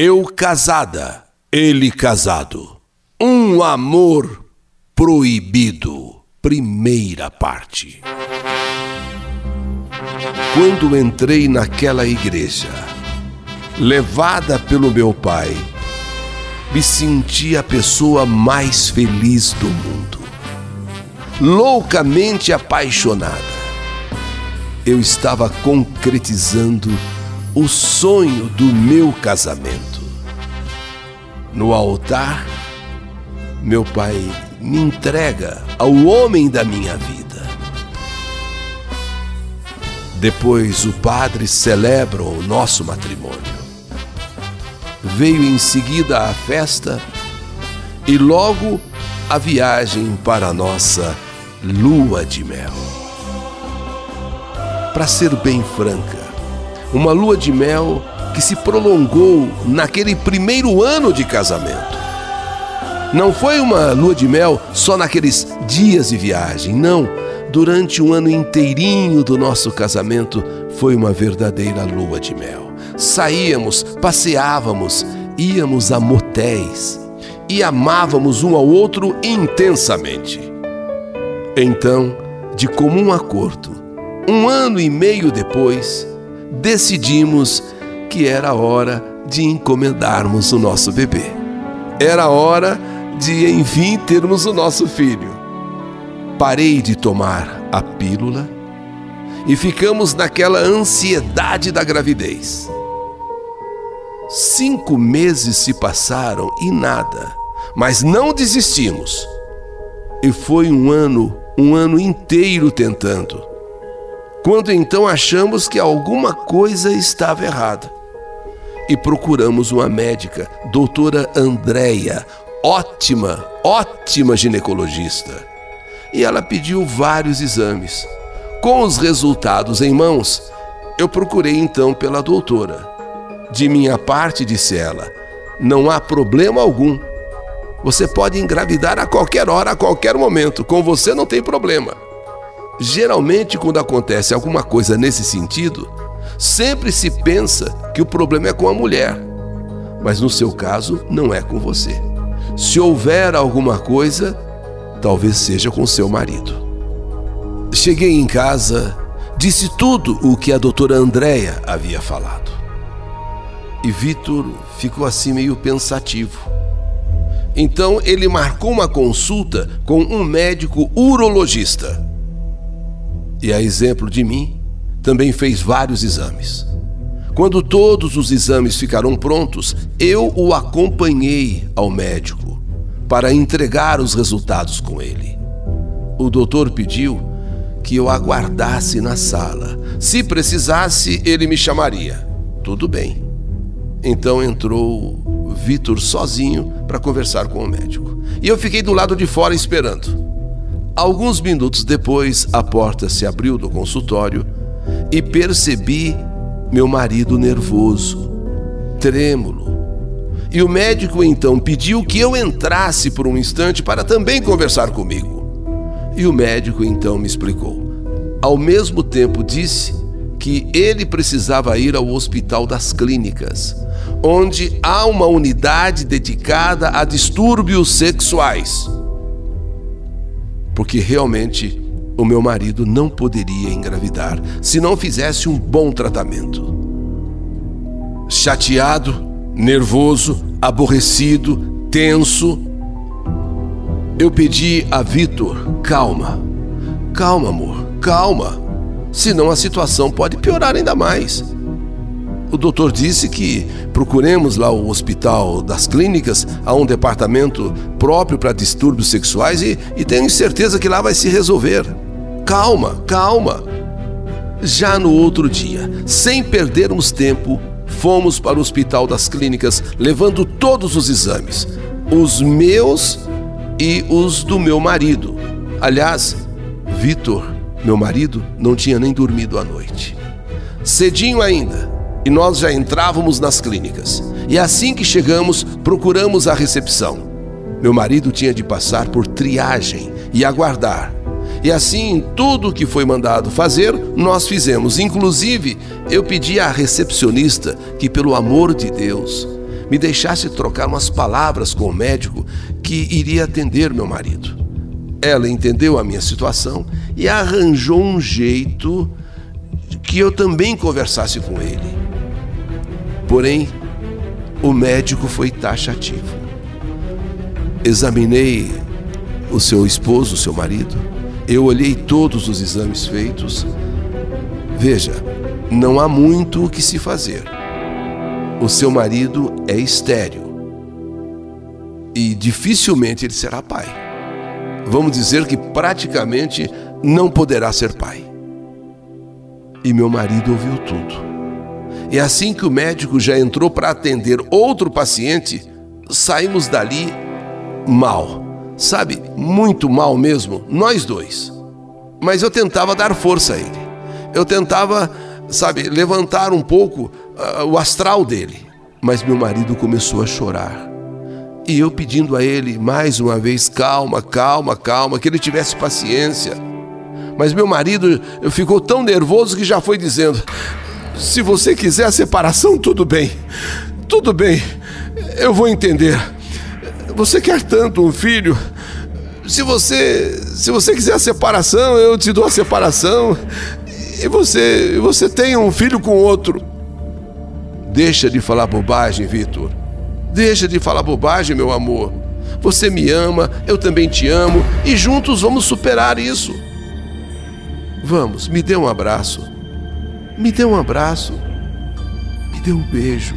Eu casada, ele casado. Um amor proibido. Primeira parte. Quando entrei naquela igreja, levada pelo meu pai, me senti a pessoa mais feliz do mundo. Loucamente apaixonada. Eu estava concretizando o sonho do meu casamento. No altar, meu pai me entrega ao homem da minha vida. Depois o padre celebra o nosso matrimônio. Veio em seguida a festa e logo a viagem para a nossa lua de mel. Para ser bem franca, uma lua de mel que se prolongou naquele primeiro ano de casamento. Não foi uma lua de mel só naqueles dias de viagem, não. Durante um ano inteirinho do nosso casamento foi uma verdadeira lua de mel. Saíamos, passeávamos, íamos a motéis e amávamos um ao outro intensamente. Então, de comum acordo, um ano e meio depois, decidimos que era hora de encomendarmos o nosso bebê. Era hora de, enfim, termos o nosso filho. Parei de tomar a pílula e ficamos naquela ansiedade da gravidez. Cinco meses se passaram e nada, mas não desistimos. E foi um ano, um ano inteiro tentando quando então achamos que alguma coisa estava errada. E procuramos uma médica, doutora Andréia, ótima, ótima ginecologista. E ela pediu vários exames. Com os resultados em mãos, eu procurei então pela doutora. De minha parte, disse ela, não há problema algum. Você pode engravidar a qualquer hora, a qualquer momento. Com você não tem problema. Geralmente, quando acontece alguma coisa nesse sentido, sempre se pensa que o problema é com a mulher. Mas no seu caso, não é com você. Se houver alguma coisa, talvez seja com seu marido. Cheguei em casa, disse tudo o que a doutora Andréia havia falado. E Vitor ficou assim meio pensativo. Então ele marcou uma consulta com um médico urologista e a exemplo de mim, também fez vários exames. Quando todos os exames ficaram prontos, eu o acompanhei ao médico para entregar os resultados com ele. O doutor pediu que eu aguardasse na sala. Se precisasse, ele me chamaria. Tudo bem. Então entrou Vitor sozinho para conversar com o médico. E eu fiquei do lado de fora esperando. Alguns minutos depois, a porta se abriu do consultório e percebi meu marido nervoso, trêmulo. E o médico então pediu que eu entrasse por um instante para também conversar comigo. E o médico então me explicou. Ao mesmo tempo, disse que ele precisava ir ao Hospital das Clínicas, onde há uma unidade dedicada a distúrbios sexuais porque realmente o meu marido não poderia engravidar se não fizesse um bom tratamento. Chateado, nervoso, aborrecido, tenso, eu pedi a Vitor: calma, calma, amor, calma, senão a situação pode piorar ainda mais. O doutor disse que procuremos lá o hospital das clínicas, há um departamento próprio para distúrbios sexuais e, e tenho certeza que lá vai se resolver. Calma, calma. Já no outro dia, sem perdermos tempo, fomos para o hospital das clínicas levando todos os exames, os meus e os do meu marido. Aliás, Vitor, meu marido, não tinha nem dormido à noite. Cedinho ainda, e nós já entrávamos nas clínicas. E assim que chegamos, procuramos a recepção. Meu marido tinha de passar por triagem e aguardar. E assim, tudo o que foi mandado fazer, nós fizemos. Inclusive, eu pedi à recepcionista que, pelo amor de Deus, me deixasse trocar umas palavras com o médico que iria atender meu marido. Ela entendeu a minha situação e arranjou um jeito que eu também conversasse com ele. Porém, o médico foi taxativo. Examinei o seu esposo, o seu marido, eu olhei todos os exames feitos. Veja, não há muito o que se fazer. O seu marido é estéril e dificilmente ele será pai. Vamos dizer que praticamente não poderá ser pai. E meu marido ouviu tudo. E assim que o médico já entrou para atender outro paciente, saímos dali mal. Sabe, muito mal mesmo, nós dois. Mas eu tentava dar força a ele. Eu tentava, sabe, levantar um pouco uh, o astral dele. Mas meu marido começou a chorar. E eu pedindo a ele mais uma vez: calma, calma, calma, que ele tivesse paciência. Mas meu marido ficou tão nervoso que já foi dizendo: se você quiser a separação, tudo bem, tudo bem, eu vou entender. Você quer tanto um filho. Se você, se você quiser a separação, eu te dou a separação. E você, você tem um filho com outro. Deixa de falar bobagem, Vitor. Deixa de falar bobagem, meu amor. Você me ama, eu também te amo e juntos vamos superar isso. Vamos, me dê um abraço. Me dê um abraço. Me dê um beijo.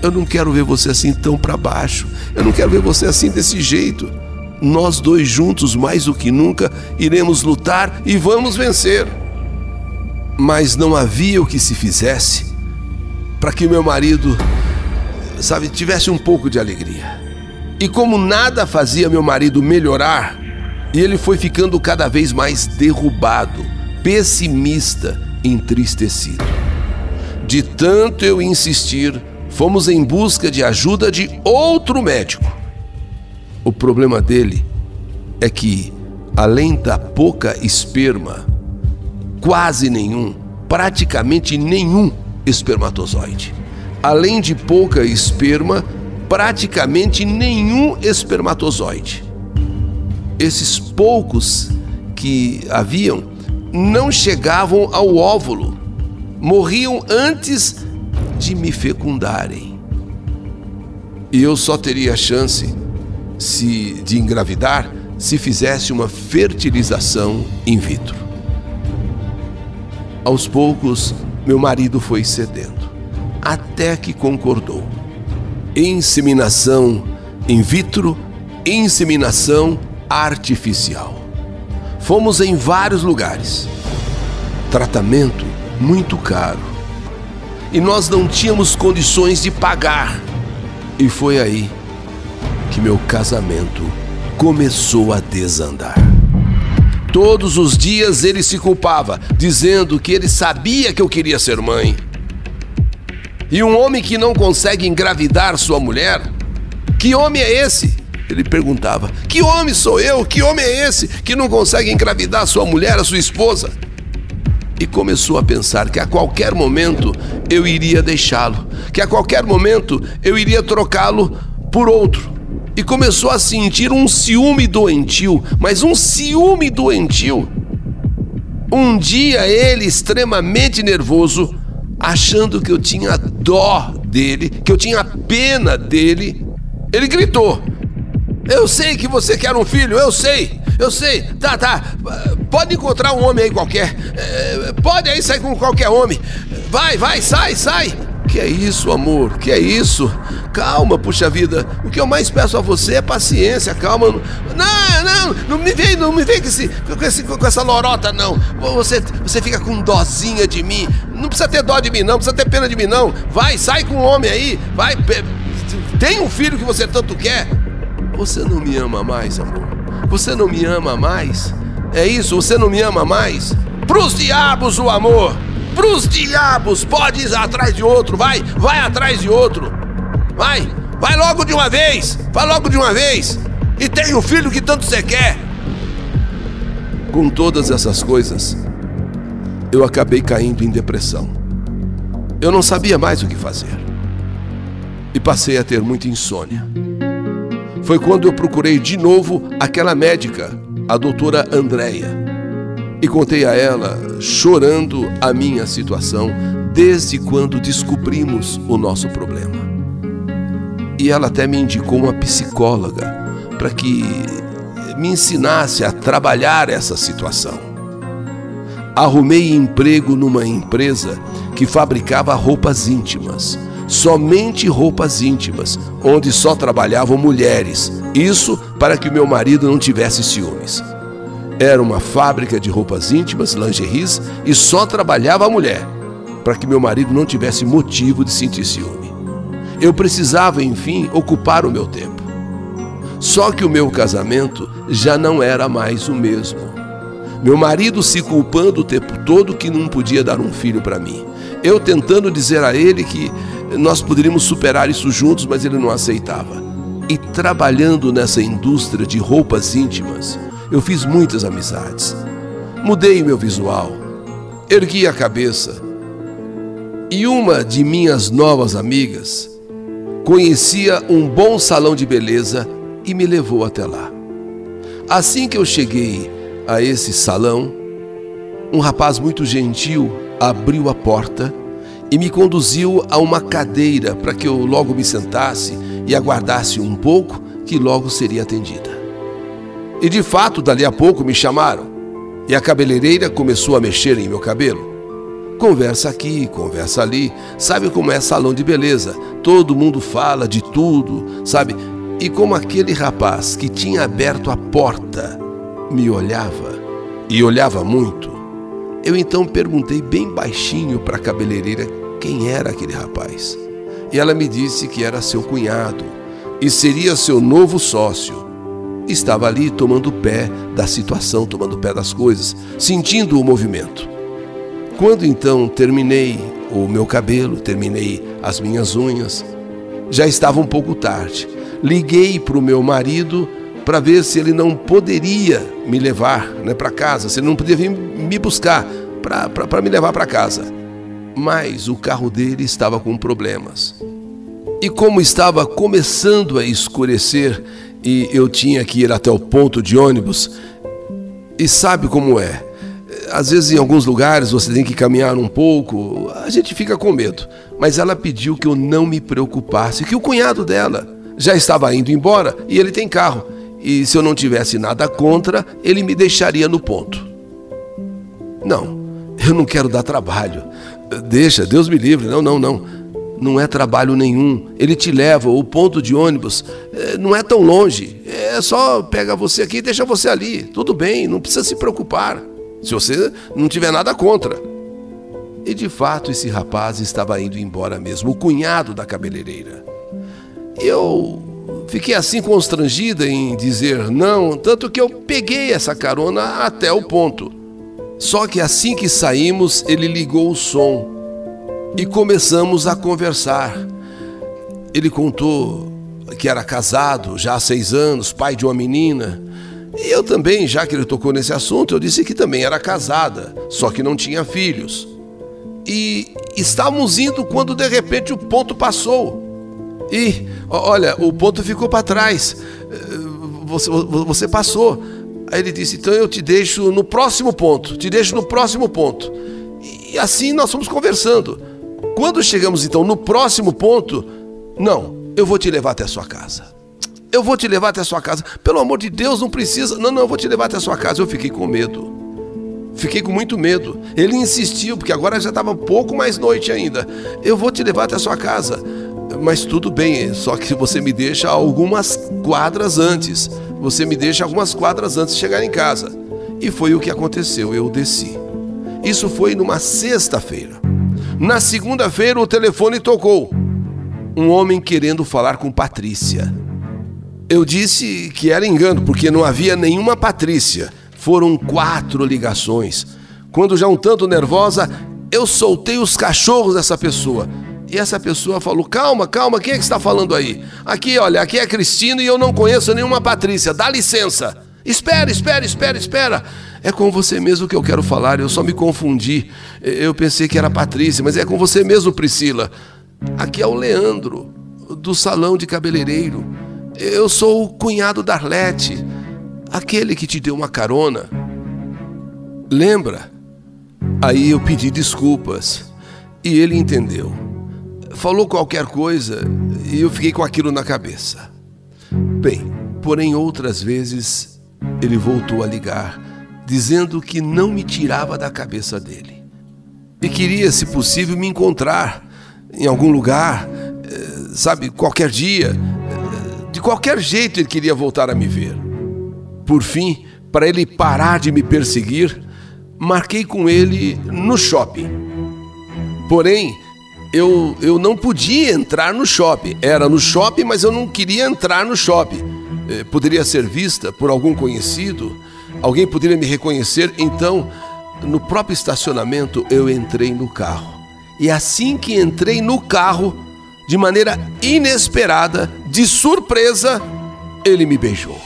Eu não quero ver você assim tão para baixo. Eu não quero ver você assim desse jeito. Nós dois juntos, mais do que nunca, iremos lutar e vamos vencer. Mas não havia o que se fizesse para que meu marido, sabe, tivesse um pouco de alegria. E como nada fazia meu marido melhorar, ele foi ficando cada vez mais derrubado, pessimista, entristecido. De tanto eu insistir, fomos em busca de ajuda de outro médico. O problema dele é que, além da pouca esperma, quase nenhum, praticamente nenhum espermatozoide. Além de pouca esperma, praticamente nenhum espermatozoide. Esses poucos que haviam não chegavam ao óvulo, morriam antes de me fecundarem. E eu só teria chance se de engravidar se fizesse uma fertilização in vitro. Aos poucos, meu marido foi cedendo, até que concordou. Inseminação in vitro, inseminação artificial. Fomos em vários lugares. Tratamento muito caro e nós não tínhamos condições de pagar. E foi aí que meu casamento começou a desandar. Todos os dias ele se culpava, dizendo que ele sabia que eu queria ser mãe. E um homem que não consegue engravidar sua mulher, que homem é esse? Ele perguntava: Que homem sou eu? Que homem é esse que não consegue engravidar sua mulher, a sua esposa? e começou a pensar que a qualquer momento eu iria deixá-lo, que a qualquer momento eu iria trocá-lo por outro. E começou a sentir um ciúme doentio, mas um ciúme doentio. Um dia ele, extremamente nervoso, achando que eu tinha dó dele, que eu tinha pena dele, ele gritou: Eu sei que você quer um filho, eu sei, eu sei, tá, tá. Pode encontrar um homem aí qualquer. É, pode aí sair com qualquer homem. Vai, vai, sai, sai. Que é isso, amor? Que é isso? Calma, puxa vida. O que eu mais peço a você é paciência, calma. Não, não, não me vem, não me vem com, esse, com, esse, com essa lorota, não. Você, você fica com dozinha de mim. Não precisa ter dó de mim, não. Precisa ter pena de mim, não. Vai, sai com um homem aí. Vai, tem um filho que você tanto quer. Você não me ama mais, amor. Você não me ama mais? É isso? Você não me ama mais? Pros diabos o amor! Pros diabos! Pode ir atrás de outro, vai! Vai atrás de outro! Vai! Vai logo de uma vez! Vai logo de uma vez! E tem o filho que tanto você quer! Com todas essas coisas, eu acabei caindo em depressão. Eu não sabia mais o que fazer. e passei a ter muita insônia. Foi quando eu procurei de novo aquela médica, a doutora Andréia, e contei a ela, chorando, a minha situação desde quando descobrimos o nosso problema. E ela até me indicou uma psicóloga para que me ensinasse a trabalhar essa situação. Arrumei emprego numa empresa que fabricava roupas íntimas, somente roupas íntimas, onde só trabalhavam mulheres. Isso para que meu marido não tivesse ciúmes. Era uma fábrica de roupas íntimas, lingeries, e só trabalhava a mulher, para que meu marido não tivesse motivo de sentir ciúme. Eu precisava, enfim, ocupar o meu tempo. Só que o meu casamento já não era mais o mesmo. Meu marido se culpando o tempo todo que não podia dar um filho para mim. Eu tentando dizer a ele que nós poderíamos superar isso juntos, mas ele não aceitava. E trabalhando nessa indústria de roupas íntimas, eu fiz muitas amizades. Mudei meu visual, ergui a cabeça. E uma de minhas novas amigas conhecia um bom salão de beleza e me levou até lá. Assim que eu cheguei a esse salão, um rapaz muito gentil abriu a porta e me conduziu a uma cadeira para que eu logo me sentasse e aguardasse um pouco, que logo seria atendida. E de fato, dali a pouco me chamaram e a cabeleireira começou a mexer em meu cabelo. Conversa aqui, conversa ali, sabe como é salão de beleza? Todo mundo fala de tudo, sabe? E como aquele rapaz que tinha aberto a porta me olhava, e olhava muito, eu então perguntei bem baixinho para a cabeleireira quem era aquele rapaz. E ela me disse que era seu cunhado e seria seu novo sócio estava ali tomando pé da situação, tomando pé das coisas, sentindo o movimento. Quando então terminei o meu cabelo, terminei as minhas unhas, já estava um pouco tarde. Liguei para o meu marido para ver se ele não poderia me levar né, para casa, se ele não podia vir me buscar para me levar para casa. Mas o carro dele estava com problemas. E como estava começando a escurecer, e eu tinha que ir até o ponto de ônibus. E sabe como é? Às vezes, em alguns lugares, você tem que caminhar um pouco, a gente fica com medo. Mas ela pediu que eu não me preocupasse, que o cunhado dela já estava indo embora e ele tem carro. E se eu não tivesse nada contra, ele me deixaria no ponto. Não, eu não quero dar trabalho. Deixa, Deus me livre. Não, não, não não é trabalho nenhum. Ele te leva, o ponto de ônibus é, não é tão longe. É só pega você aqui e deixa você ali. Tudo bem, não precisa se preocupar. Se você não tiver nada contra. E de fato esse rapaz estava indo embora mesmo, o cunhado da cabeleireira. Eu fiquei assim constrangida em dizer não, tanto que eu peguei essa carona até o ponto. Só que assim que saímos, ele ligou o som e começamos a conversar. Ele contou que era casado já há seis anos, pai de uma menina. E eu também, já que ele tocou nesse assunto, eu disse que também era casada, só que não tinha filhos. E estávamos indo quando de repente o ponto passou. E, olha, o ponto ficou para trás. Você, você passou. Aí ele disse: então eu te deixo no próximo ponto, te deixo no próximo ponto. E assim nós fomos conversando. Quando chegamos então no próximo ponto, não, eu vou te levar até a sua casa. Eu vou te levar até a sua casa. Pelo amor de Deus, não precisa. Não, não, eu vou te levar até a sua casa. Eu fiquei com medo. Fiquei com muito medo. Ele insistiu, porque agora já estava um pouco mais noite ainda. Eu vou te levar até a sua casa. Mas tudo bem, só que você me deixa algumas quadras antes. Você me deixa algumas quadras antes de chegar em casa. E foi o que aconteceu. Eu desci. Isso foi numa sexta-feira. Na segunda-feira, o telefone tocou. Um homem querendo falar com Patrícia. Eu disse que era engano, porque não havia nenhuma Patrícia. Foram quatro ligações. Quando já um tanto nervosa, eu soltei os cachorros dessa pessoa. E essa pessoa falou: Calma, calma, quem é que está falando aí? Aqui, olha, aqui é Cristina e eu não conheço nenhuma Patrícia, dá licença. Espera, espera, espera, espera. É com você mesmo que eu quero falar, eu só me confundi. Eu pensei que era Patrícia, mas é com você mesmo, Priscila. Aqui é o Leandro, do salão de cabeleireiro. Eu sou o cunhado da Arlete, aquele que te deu uma carona. Lembra? Aí eu pedi desculpas e ele entendeu. Falou qualquer coisa e eu fiquei com aquilo na cabeça. Bem, porém outras vezes ele voltou a ligar, dizendo que não me tirava da cabeça dele. E queria, se possível, me encontrar em algum lugar, eh, sabe, qualquer dia. De qualquer jeito ele queria voltar a me ver. Por fim, para ele parar de me perseguir, marquei com ele no shopping. Porém, eu, eu não podia entrar no shopping. Era no shopping, mas eu não queria entrar no shopping. Eh, poderia ser vista por algum conhecido, alguém poderia me reconhecer. Então, no próprio estacionamento, eu entrei no carro. E assim que entrei no carro, de maneira inesperada, de surpresa, ele me beijou.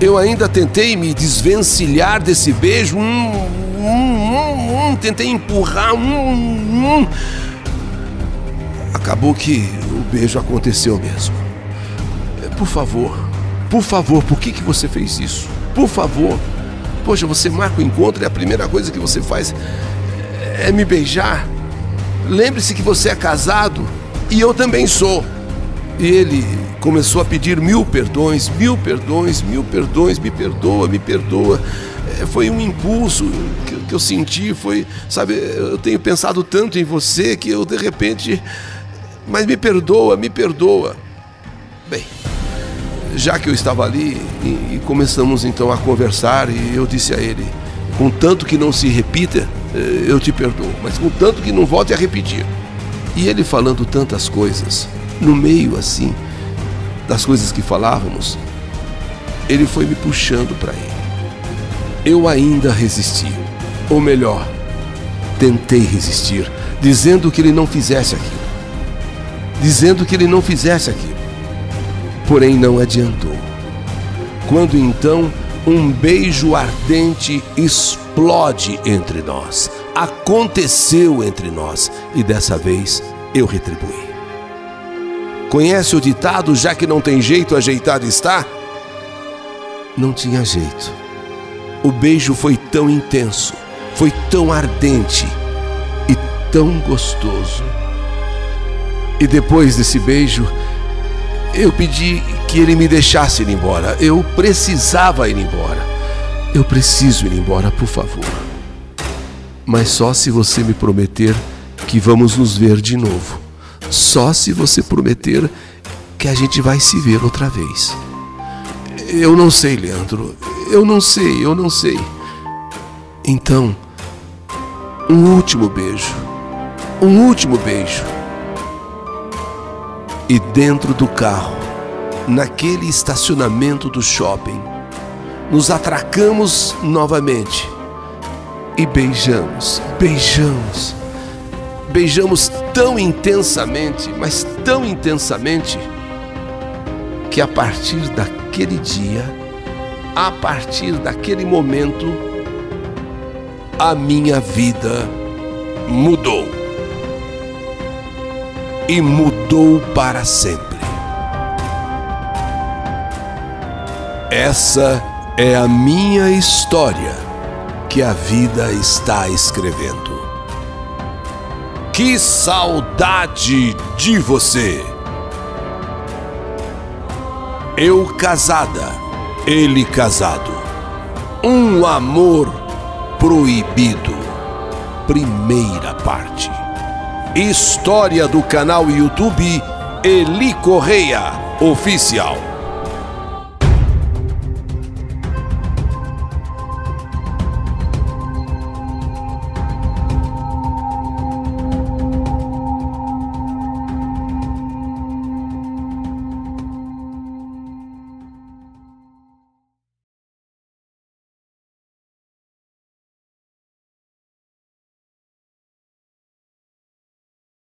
Eu ainda tentei me desvencilhar desse beijo, hum, hum, hum, tentei empurrar. Acabou que o beijo aconteceu mesmo. Por favor, por favor, por que, que você fez isso? Por favor. Poxa, você marca o encontro e a primeira coisa que você faz é me beijar. Lembre-se que você é casado e eu também sou. E ele começou a pedir mil perdões, mil perdões, mil perdões, me perdoa, me perdoa. É, foi um impulso que, eu senti, foi, sabe, eu tenho pensado tanto em você que eu de repente. Mas me perdoa, me perdoa. Bem, já que eu estava ali e, e começamos então a conversar, e eu disse a ele: contanto que não se repita, eh, eu te perdoo, mas contanto que não volte a repetir. E ele falando tantas coisas, no meio assim, das coisas que falávamos, ele foi me puxando para ele. Eu ainda resisti, ou melhor, tentei resistir, dizendo que ele não fizesse aquilo. Dizendo que ele não fizesse aquilo. Porém, não adiantou. Quando então um beijo ardente explode entre nós. Aconteceu entre nós e dessa vez eu retribuí. Conhece o ditado: já que não tem jeito, ajeitado está? Não tinha jeito. O beijo foi tão intenso, foi tão ardente e tão gostoso. E depois desse beijo, eu pedi que ele me deixasse ir embora. Eu precisava ir embora. Eu preciso ir embora, por favor. Mas só se você me prometer que vamos nos ver de novo. Só se você prometer que a gente vai se ver outra vez. Eu não sei, Leandro. Eu não sei, eu não sei. Então, um último beijo. Um último beijo. E dentro do carro, naquele estacionamento do shopping. Nos atracamos novamente e beijamos, beijamos, beijamos tão intensamente, mas tão intensamente, que a partir daquele dia, a partir daquele momento, a minha vida mudou. E mudou para sempre. Essa é a minha história que a vida está escrevendo. Que saudade de você! Eu casada, ele casado. Um amor proibido. Primeira parte. História do canal YouTube Eli Correia Oficial.